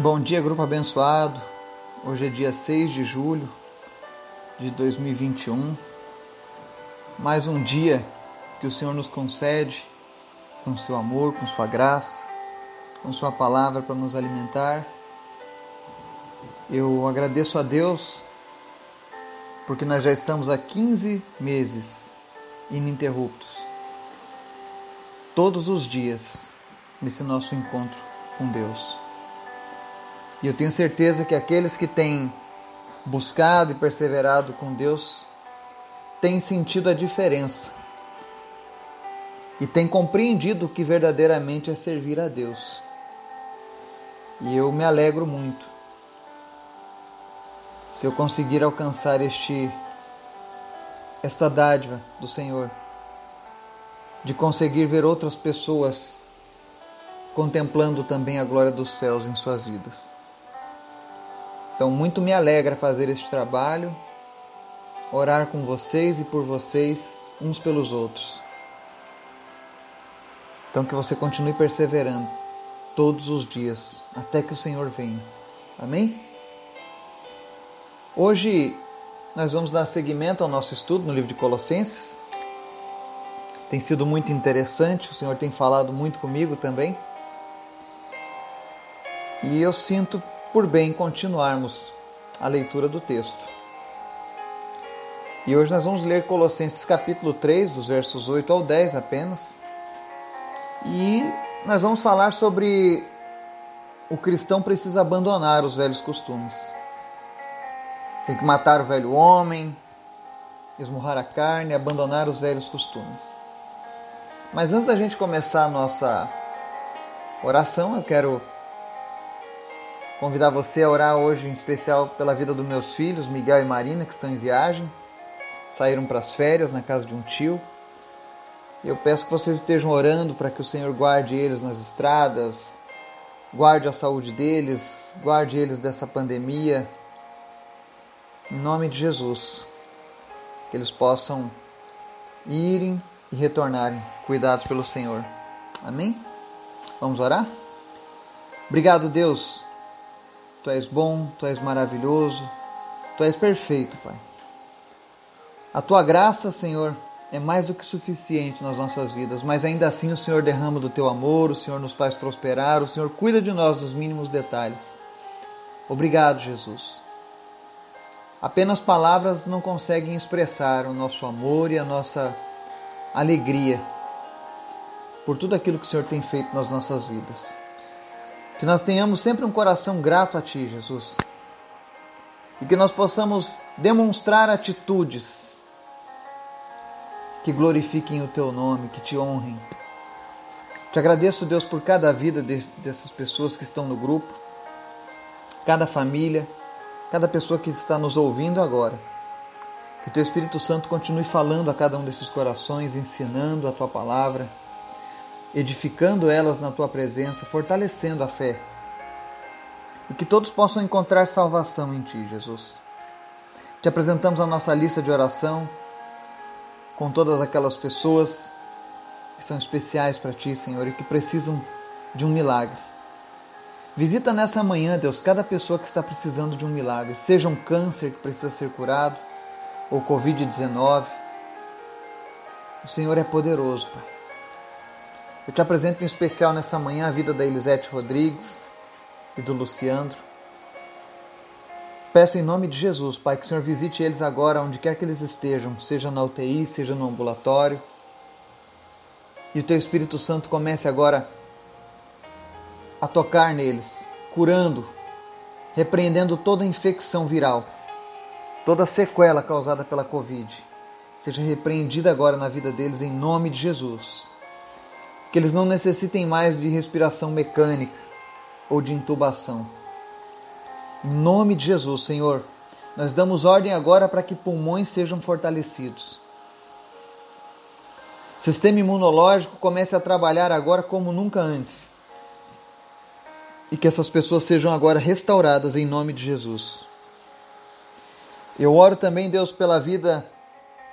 Bom dia, grupo abençoado. Hoje é dia 6 de julho de 2021. Mais um dia que o Senhor nos concede com seu amor, com sua graça, com sua palavra para nos alimentar. Eu agradeço a Deus porque nós já estamos há 15 meses ininterruptos. Todos os dias nesse nosso encontro com Deus. E eu tenho certeza que aqueles que têm buscado e perseverado com Deus têm sentido a diferença e têm compreendido o que verdadeiramente é servir a Deus. E eu me alegro muito se eu conseguir alcançar este esta dádiva do Senhor de conseguir ver outras pessoas contemplando também a glória dos céus em suas vidas. Então, muito me alegra fazer este trabalho, orar com vocês e por vocês, uns pelos outros. Então, que você continue perseverando todos os dias, até que o Senhor venha. Amém? Hoje nós vamos dar seguimento ao nosso estudo no livro de Colossenses. Tem sido muito interessante, o Senhor tem falado muito comigo também. E eu sinto por bem continuarmos a leitura do texto. E hoje nós vamos ler Colossenses capítulo 3, dos versos 8 ao 10 apenas. E nós vamos falar sobre o cristão precisa abandonar os velhos costumes. Tem que matar o velho homem, esmurrar a carne, abandonar os velhos costumes. Mas antes da gente começar a nossa oração, eu quero convidar você a orar hoje em especial pela vida dos meus filhos, Miguel e Marina, que estão em viagem, saíram para as férias na casa de um tio. Eu peço que vocês estejam orando para que o Senhor guarde eles nas estradas, guarde a saúde deles, guarde eles dessa pandemia. Em nome de Jesus, que eles possam irem e retornarem cuidados pelo Senhor. Amém? Vamos orar? Obrigado, Deus Tu és bom, tu és maravilhoso, tu és perfeito, Pai. A tua graça, Senhor, é mais do que suficiente nas nossas vidas, mas ainda assim o Senhor derrama do teu amor, o Senhor nos faz prosperar, o Senhor cuida de nós nos mínimos detalhes. Obrigado, Jesus. Apenas palavras não conseguem expressar o nosso amor e a nossa alegria por tudo aquilo que o Senhor tem feito nas nossas vidas. Que nós tenhamos sempre um coração grato a Ti, Jesus. E que nós possamos demonstrar atitudes que glorifiquem o Teu nome, que te honrem. Te agradeço, Deus, por cada vida dessas pessoas que estão no grupo, cada família, cada pessoa que está nos ouvindo agora. Que Teu Espírito Santo continue falando a cada um desses corações, ensinando a Tua palavra edificando elas na tua presença, fortalecendo a fé. E que todos possam encontrar salvação em ti, Jesus. Te apresentamos a nossa lista de oração com todas aquelas pessoas que são especiais para ti, Senhor, e que precisam de um milagre. Visita nessa manhã, Deus, cada pessoa que está precisando de um milagre, seja um câncer que precisa ser curado, ou Covid-19. O Senhor é poderoso, Pai. Eu te apresento em especial nessa manhã a vida da Elisete Rodrigues e do Luciandro. Peço em nome de Jesus, Pai, que o Senhor visite eles agora, onde quer que eles estejam, seja na UTI, seja no ambulatório. E o Teu Espírito Santo comece agora a tocar neles, curando, repreendendo toda infecção viral, toda sequela causada pela Covid. Seja repreendida agora na vida deles em nome de Jesus que eles não necessitem mais de respiração mecânica ou de intubação. Em nome de Jesus, Senhor, nós damos ordem agora para que pulmões sejam fortalecidos. Sistema imunológico comece a trabalhar agora como nunca antes. E que essas pessoas sejam agora restauradas em nome de Jesus. Eu oro também, Deus, pela vida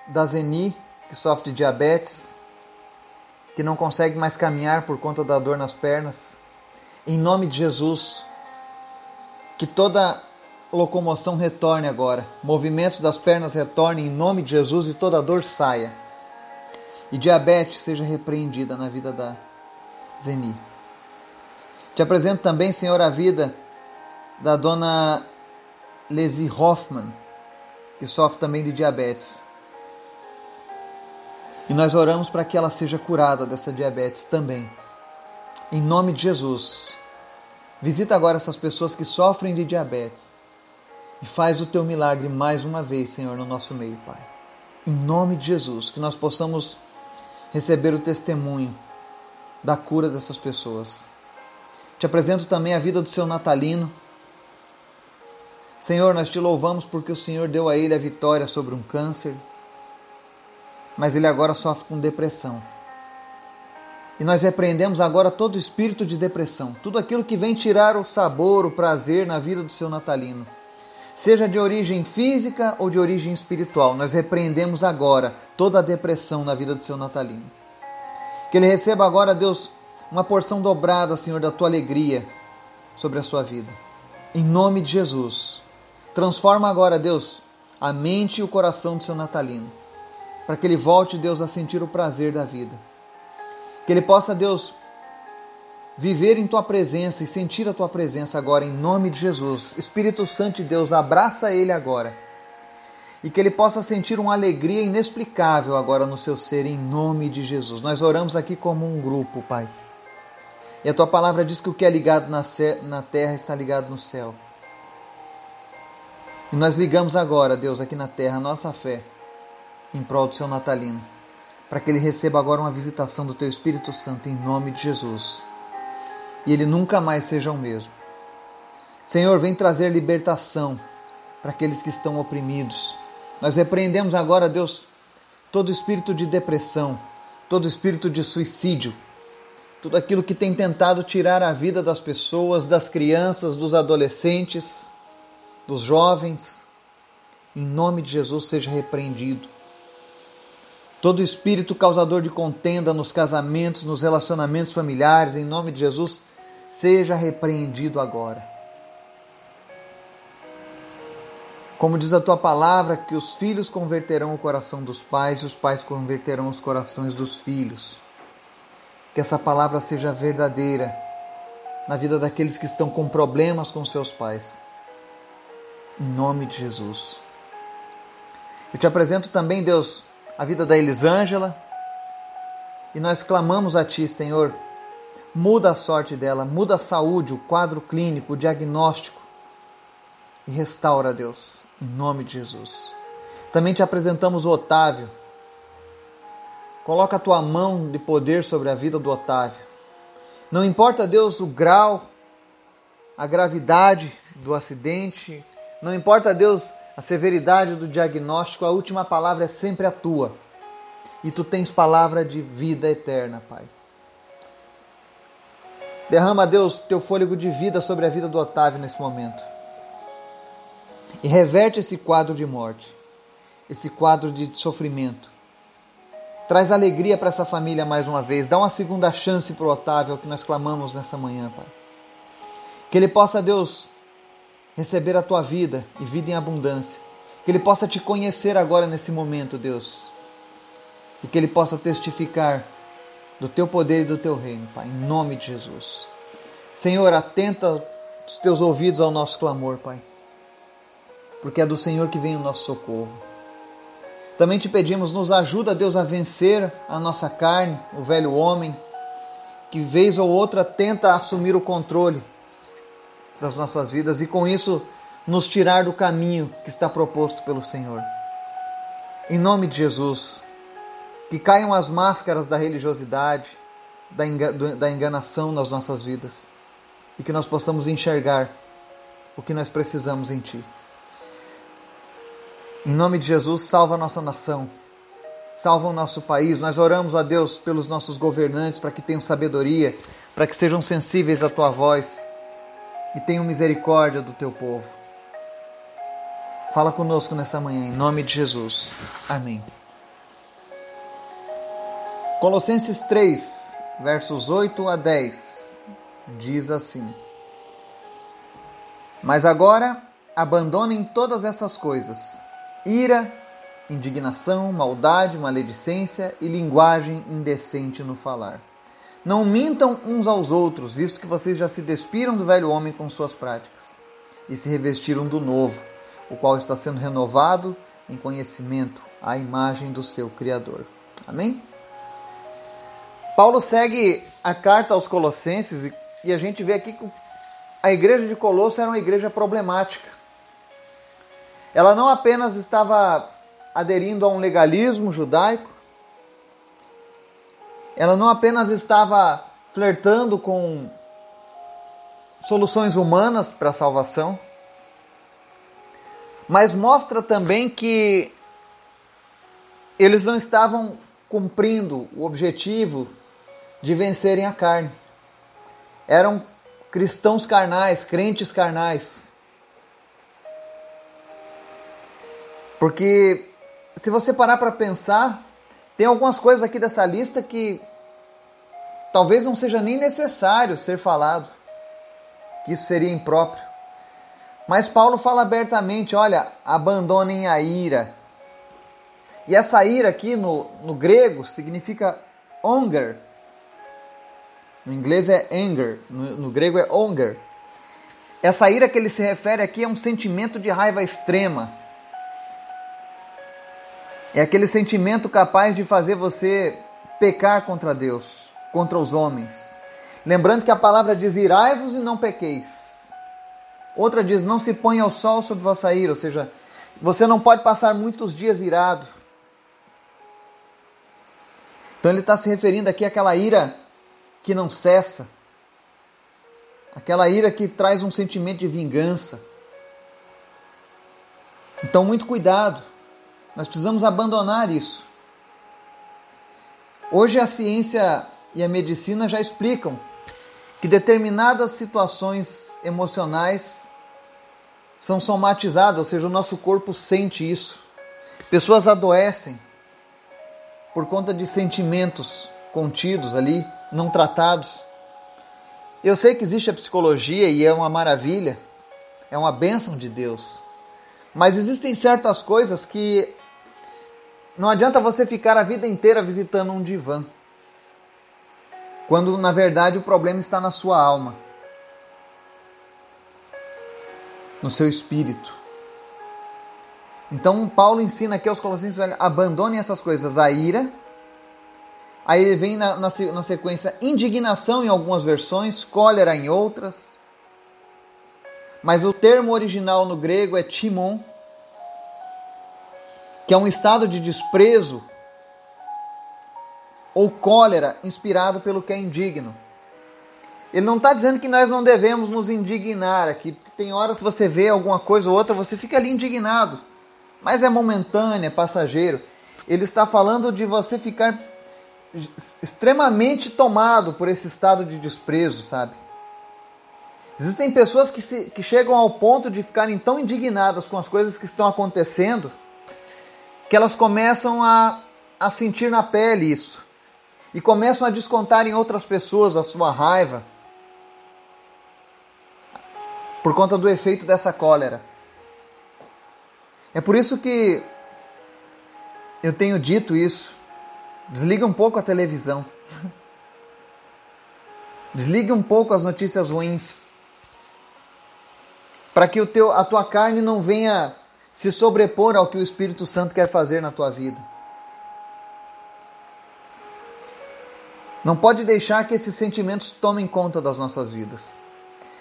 da Zeni, que sofre de diabetes, que não consegue mais caminhar por conta da dor nas pernas. Em nome de Jesus, Que toda locomoção retorne agora, movimentos das pernas retornem em nome de Jesus e toda dor saia. E diabetes seja repreendida na vida da Zeni. Te apresento também, Senhor, a vida da dona Lesi Hoffman, que sofre também de diabetes. E nós oramos para que ela seja curada dessa diabetes também. Em nome de Jesus. Visita agora essas pessoas que sofrem de diabetes e faz o teu milagre mais uma vez, Senhor, no nosso meio, Pai. Em nome de Jesus, que nós possamos receber o testemunho da cura dessas pessoas. Te apresento também a vida do seu natalino. Senhor, nós te louvamos porque o Senhor deu a ele a vitória sobre um câncer, mas ele agora sofre com depressão. E nós repreendemos agora todo espírito de depressão, tudo aquilo que vem tirar o sabor, o prazer na vida do seu natalino. Seja de origem física ou de origem espiritual, nós repreendemos agora toda a depressão na vida do seu natalino. Que ele receba agora, Deus, uma porção dobrada, Senhor, da tua alegria sobre a sua vida. Em nome de Jesus. Transforma agora, Deus, a mente e o coração do seu natalino, para que ele volte, Deus, a sentir o prazer da vida que ele possa, Deus, viver em tua presença e sentir a tua presença agora, em nome de Jesus. Espírito Santo de Deus, abraça ele agora. E que ele possa sentir uma alegria inexplicável agora no seu ser, em nome de Jesus. Nós oramos aqui como um grupo, Pai. E a tua palavra diz que o que é ligado na, terra está ligado no céu. E nós ligamos agora, Deus, aqui na terra, a nossa fé em prol do seu natalino para que ele receba agora uma visitação do teu Espírito Santo em nome de Jesus. E ele nunca mais seja o mesmo. Senhor, vem trazer libertação para aqueles que estão oprimidos. Nós repreendemos agora, Deus, todo espírito de depressão, todo espírito de suicídio, tudo aquilo que tem tentado tirar a vida das pessoas, das crianças, dos adolescentes, dos jovens. Em nome de Jesus, seja repreendido. Todo espírito causador de contenda nos casamentos, nos relacionamentos familiares, em nome de Jesus, seja repreendido agora. Como diz a tua palavra, que os filhos converterão o coração dos pais e os pais converterão os corações dos filhos. Que essa palavra seja verdadeira na vida daqueles que estão com problemas com seus pais. Em nome de Jesus. Eu te apresento também, Deus, a vida da Elisângela. E nós clamamos a Ti, Senhor, muda a sorte dela, muda a saúde, o quadro clínico, o diagnóstico e restaura, Deus, em nome de Jesus. Também te apresentamos o Otávio. Coloca a tua mão de poder sobre a vida do Otávio. Não importa, Deus, o grau, a gravidade do acidente, não importa, Deus, a severidade do diagnóstico, a última palavra é sempre a tua. E tu tens palavra de vida eterna, Pai. Derrama, Deus, teu fôlego de vida sobre a vida do Otávio nesse momento. E reverte esse quadro de morte, esse quadro de sofrimento. Traz alegria para essa família mais uma vez. Dá uma segunda chance para o Otávio, é o que nós clamamos nessa manhã, Pai. Que ele possa, Deus, receber a tua vida e vida em abundância. Que ele possa te conhecer agora nesse momento, Deus. E que ele possa testificar do teu poder e do teu reino, Pai, em nome de Jesus. Senhor, atenta os teus ouvidos ao nosso clamor, Pai. Porque é do Senhor que vem o nosso socorro. Também te pedimos, nos ajuda, Deus, a vencer a nossa carne, o velho homem, que vez ou outra tenta assumir o controle das nossas vidas e com isso nos tirar do caminho que está proposto pelo Senhor. Em nome de Jesus, que caiam as máscaras da religiosidade, da enganação nas nossas vidas e que nós possamos enxergar o que nós precisamos em Ti. Em nome de Jesus, salva a nossa nação, salva o nosso país. Nós oramos a Deus pelos nossos governantes para que tenham sabedoria, para que sejam sensíveis à Tua voz e tenham misericórdia do teu povo. Fala conosco nessa manhã, em nome de Jesus. Amém. Colossenses 3, versos 8 a 10, diz assim: Mas agora abandonem todas essas coisas: ira, indignação, maldade, maledicência e linguagem indecente no falar. Não mintam uns aos outros, visto que vocês já se despiram do velho homem com suas práticas e se revestiram do novo, o qual está sendo renovado em conhecimento à imagem do seu Criador. Amém? Paulo segue a carta aos Colossenses e a gente vê aqui que a igreja de Colosso era uma igreja problemática. Ela não apenas estava aderindo a um legalismo judaico, ela não apenas estava flertando com soluções humanas para a salvação, mas mostra também que eles não estavam cumprindo o objetivo de vencerem a carne. Eram cristãos carnais, crentes carnais. Porque se você parar para pensar, tem algumas coisas aqui dessa lista que talvez não seja nem necessário ser falado, que isso seria impróprio. Mas Paulo fala abertamente: olha, abandonem a ira. E essa ira aqui no, no grego significa onger. No inglês é anger, no, no grego é onger. Essa ira que ele se refere aqui é um sentimento de raiva extrema é aquele sentimento capaz de fazer você pecar contra Deus, contra os homens. Lembrando que a palavra diz: irai-vos e não pequeis. Outra diz: não se ponha o sol sobre vossa ira, ou seja, você não pode passar muitos dias irado. Então ele está se referindo aqui àquela ira que não cessa, aquela ira que traz um sentimento de vingança. Então, muito cuidado. Nós precisamos abandonar isso. Hoje a ciência e a medicina já explicam que determinadas situações emocionais são somatizadas, ou seja, o nosso corpo sente isso. Pessoas adoecem por conta de sentimentos contidos ali, não tratados. Eu sei que existe a psicologia e é uma maravilha, é uma bênção de Deus. Mas existem certas coisas que não adianta você ficar a vida inteira visitando um divã, quando na verdade o problema está na sua alma, no seu espírito. Então Paulo ensina aqui aos Colossenses: abandonem essas coisas, a ira. Aí ele vem na, na, na sequência indignação em algumas versões, cólera em outras. Mas o termo original no grego é timon, que é um estado de desprezo ou cólera inspirado pelo que é indigno. Ele não está dizendo que nós não devemos nos indignar aqui, porque tem horas que você vê alguma coisa ou outra, você fica ali indignado, mas é momentâneo, é passageiro. Ele está falando de você ficar extremamente tomado por esse estado de desprezo, sabe? Existem pessoas que, se, que chegam ao ponto de ficarem tão indignadas com as coisas que estão acontecendo que elas começam a, a sentir na pele isso e começam a descontar em outras pessoas a sua raiva por conta do efeito dessa cólera. É por isso que eu tenho dito isso. Desliga um pouco a televisão. Desligue um pouco as notícias ruins. Para que o teu, a tua carne não venha se sobrepor ao que o Espírito Santo quer fazer na tua vida. Não pode deixar que esses sentimentos tomem conta das nossas vidas.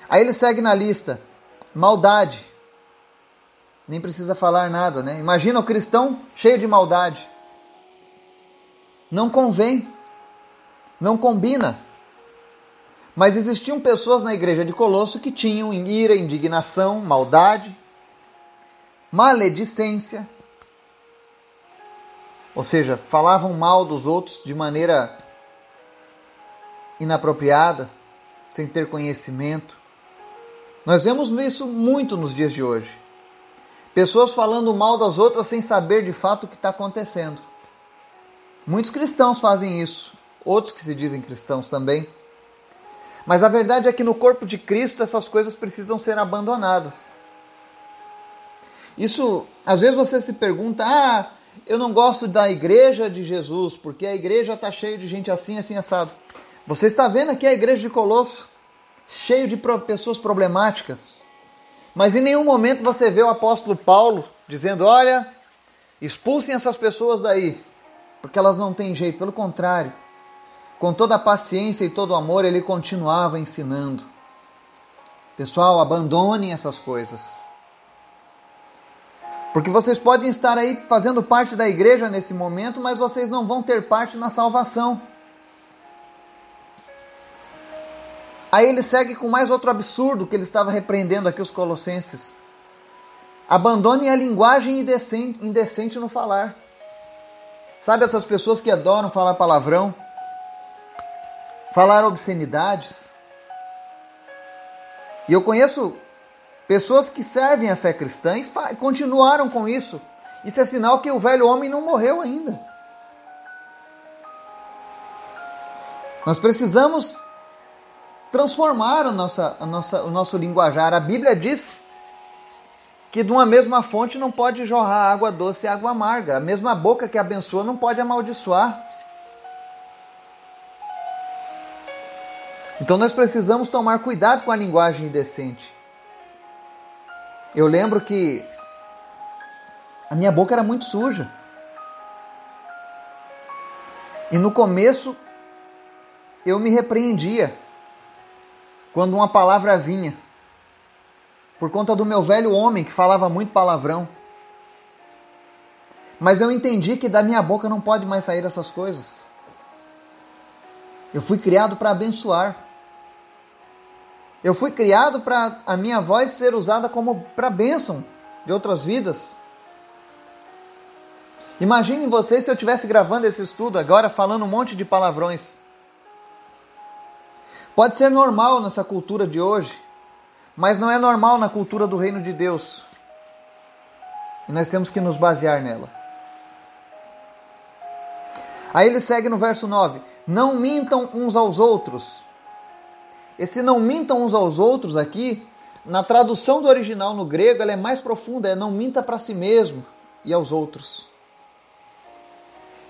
Aí ele segue na lista: maldade. Nem precisa falar nada, né? Imagina o cristão cheio de maldade. Não convém. Não combina. Mas existiam pessoas na igreja de Colosso que tinham ira, indignação, maldade, maledicência, ou seja, falavam mal dos outros de maneira inapropriada, sem ter conhecimento. Nós vemos isso muito nos dias de hoje. Pessoas falando mal das outras sem saber de fato o que está acontecendo. Muitos cristãos fazem isso, outros que se dizem cristãos também. Mas a verdade é que no corpo de Cristo essas coisas precisam ser abandonadas. Isso, às vezes você se pergunta: ah, eu não gosto da igreja de Jesus, porque a igreja está cheia de gente assim, assim, assado. Você está vendo aqui a igreja de Colosso, cheio de pessoas problemáticas. Mas em nenhum momento você vê o apóstolo Paulo dizendo: olha, expulsem essas pessoas daí, porque elas não têm jeito. Pelo contrário, com toda a paciência e todo o amor, ele continuava ensinando. Pessoal, abandonem essas coisas. Porque vocês podem estar aí fazendo parte da igreja nesse momento, mas vocês não vão ter parte na salvação. Aí ele segue com mais outro absurdo que ele estava repreendendo aqui os colossenses. Abandonem a linguagem indecente, indecente no falar. Sabe essas pessoas que adoram falar palavrão? Falar obscenidades? E eu conheço Pessoas que servem a fé cristã e continuaram com isso. Isso é sinal que o velho homem não morreu ainda. Nós precisamos transformar a nossa, a nossa, o nosso linguajar. A Bíblia diz que de uma mesma fonte não pode jorrar água doce e água amarga. A mesma boca que abençoa não pode amaldiçoar. Então nós precisamos tomar cuidado com a linguagem indecente. Eu lembro que a minha boca era muito suja. E no começo eu me repreendia quando uma palavra vinha, por conta do meu velho homem que falava muito palavrão. Mas eu entendi que da minha boca não pode mais sair essas coisas. Eu fui criado para abençoar. Eu fui criado para a minha voz ser usada como para bênção de outras vidas. Imaginem vocês se eu estivesse gravando esse estudo agora falando um monte de palavrões. Pode ser normal nessa cultura de hoje, mas não é normal na cultura do reino de Deus. E nós temos que nos basear nela. Aí ele segue no verso 9: Não mintam uns aos outros, esse não mintam uns aos outros aqui, na tradução do original no grego, ela é mais profunda, é não minta para si mesmo e aos outros.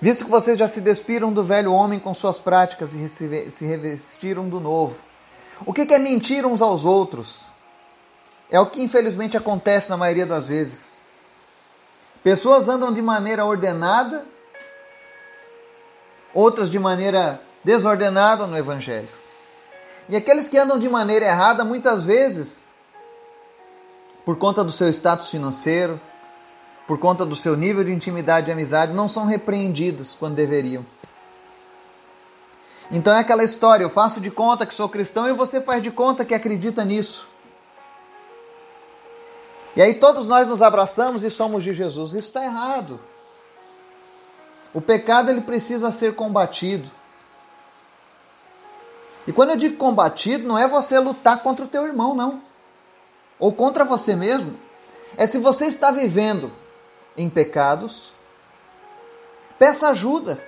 Visto que vocês já se despiram do velho homem com suas práticas e se revestiram do novo. O que é mentir uns aos outros? É o que infelizmente acontece na maioria das vezes. Pessoas andam de maneira ordenada, outras de maneira desordenada no Evangelho. E aqueles que andam de maneira errada, muitas vezes, por conta do seu status financeiro, por conta do seu nível de intimidade e amizade, não são repreendidos quando deveriam. Então é aquela história: eu faço de conta que sou cristão e você faz de conta que acredita nisso. E aí todos nós nos abraçamos e somos de Jesus. Isso está errado. O pecado ele precisa ser combatido. E quando eu digo combatido, não é você lutar contra o teu irmão, não. Ou contra você mesmo. É se você está vivendo em pecados, peça ajuda.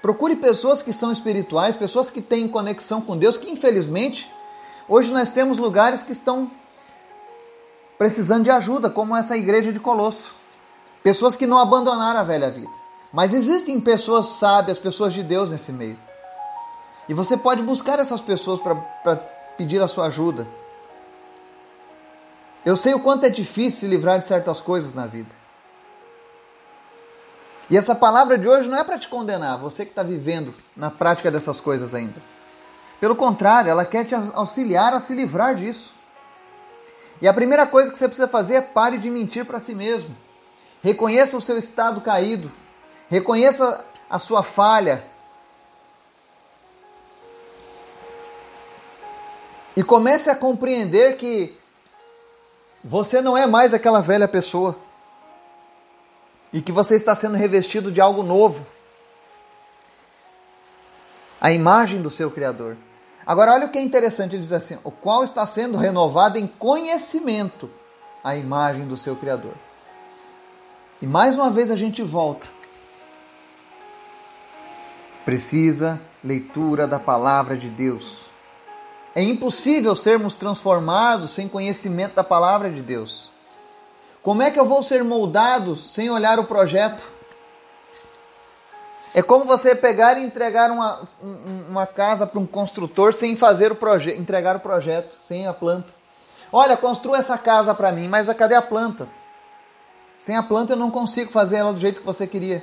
Procure pessoas que são espirituais, pessoas que têm conexão com Deus, que infelizmente hoje nós temos lugares que estão precisando de ajuda, como essa igreja de Colosso. Pessoas que não abandonaram a velha vida. Mas existem pessoas sábias, pessoas de Deus nesse meio. E você pode buscar essas pessoas para pedir a sua ajuda. Eu sei o quanto é difícil se livrar de certas coisas na vida. E essa palavra de hoje não é para te condenar, você que está vivendo na prática dessas coisas ainda. Pelo contrário, ela quer te auxiliar a se livrar disso. E a primeira coisa que você precisa fazer é pare de mentir para si mesmo. Reconheça o seu estado caído. Reconheça a sua falha. E comece a compreender que você não é mais aquela velha pessoa. E que você está sendo revestido de algo novo. A imagem do seu Criador. Agora, olha o que é interessante: ele diz assim: o qual está sendo renovado em conhecimento a imagem do seu Criador. E mais uma vez a gente volta. Precisa leitura da palavra de Deus. É impossível sermos transformados sem conhecimento da palavra de Deus. Como é que eu vou ser moldado sem olhar o projeto? É como você pegar e entregar uma, uma casa para um construtor sem fazer o projeto, entregar o projeto, sem a planta. Olha, construa essa casa para mim, mas cadê a planta? Sem a planta eu não consigo fazer ela do jeito que você queria.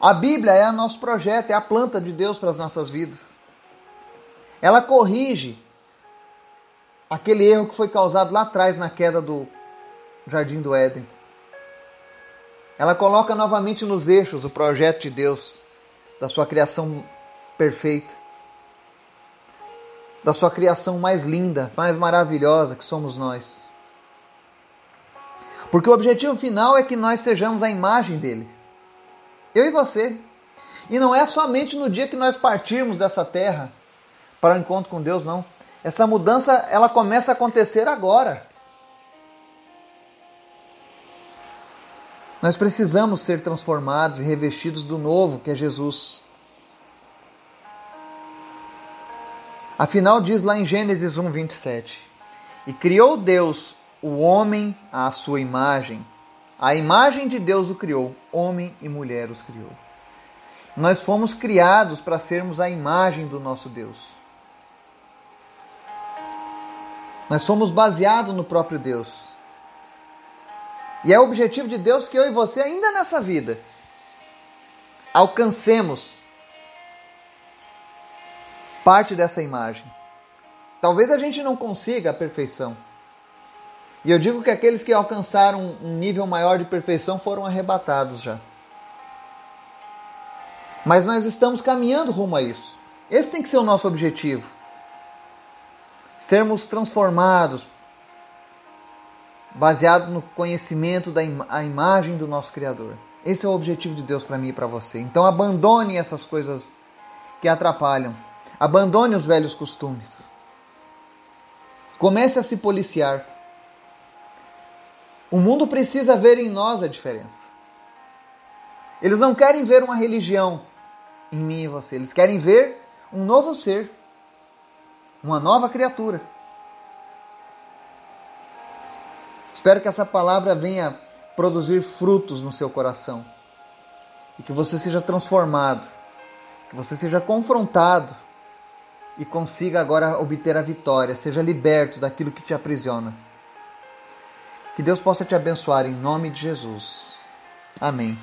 A Bíblia é o nosso projeto, é a planta de Deus para as nossas vidas. Ela corrige aquele erro que foi causado lá atrás na queda do Jardim do Éden. Ela coloca novamente nos eixos o projeto de Deus, da sua criação perfeita, da sua criação mais linda, mais maravilhosa que somos nós. Porque o objetivo final é que nós sejamos a imagem dele. Eu e você. E não é somente no dia que nós partirmos dessa terra para o encontro com Deus, não. Essa mudança ela começa a acontecer agora. Nós precisamos ser transformados e revestidos do novo, que é Jesus. Afinal, diz lá em Gênesis 1, 27: E criou Deus o homem à sua imagem. A imagem de Deus o criou, homem e mulher os criou. Nós fomos criados para sermos a imagem do nosso Deus. Nós somos baseados no próprio Deus. E é o objetivo de Deus que eu e você, ainda nessa vida, alcancemos parte dessa imagem. Talvez a gente não consiga a perfeição. E eu digo que aqueles que alcançaram um nível maior de perfeição foram arrebatados já. Mas nós estamos caminhando rumo a isso. Esse tem que ser o nosso objetivo. Sermos transformados baseado no conhecimento da im a imagem do nosso Criador. Esse é o objetivo de Deus para mim e para você. Então abandone essas coisas que atrapalham. Abandone os velhos costumes. Comece a se policiar. O mundo precisa ver em nós a diferença. Eles não querem ver uma religião em mim e você. Eles querem ver um novo ser, uma nova criatura. Espero que essa palavra venha produzir frutos no seu coração e que você seja transformado, que você seja confrontado e consiga agora obter a vitória, seja liberto daquilo que te aprisiona. Que Deus possa te abençoar em nome de Jesus. Amém.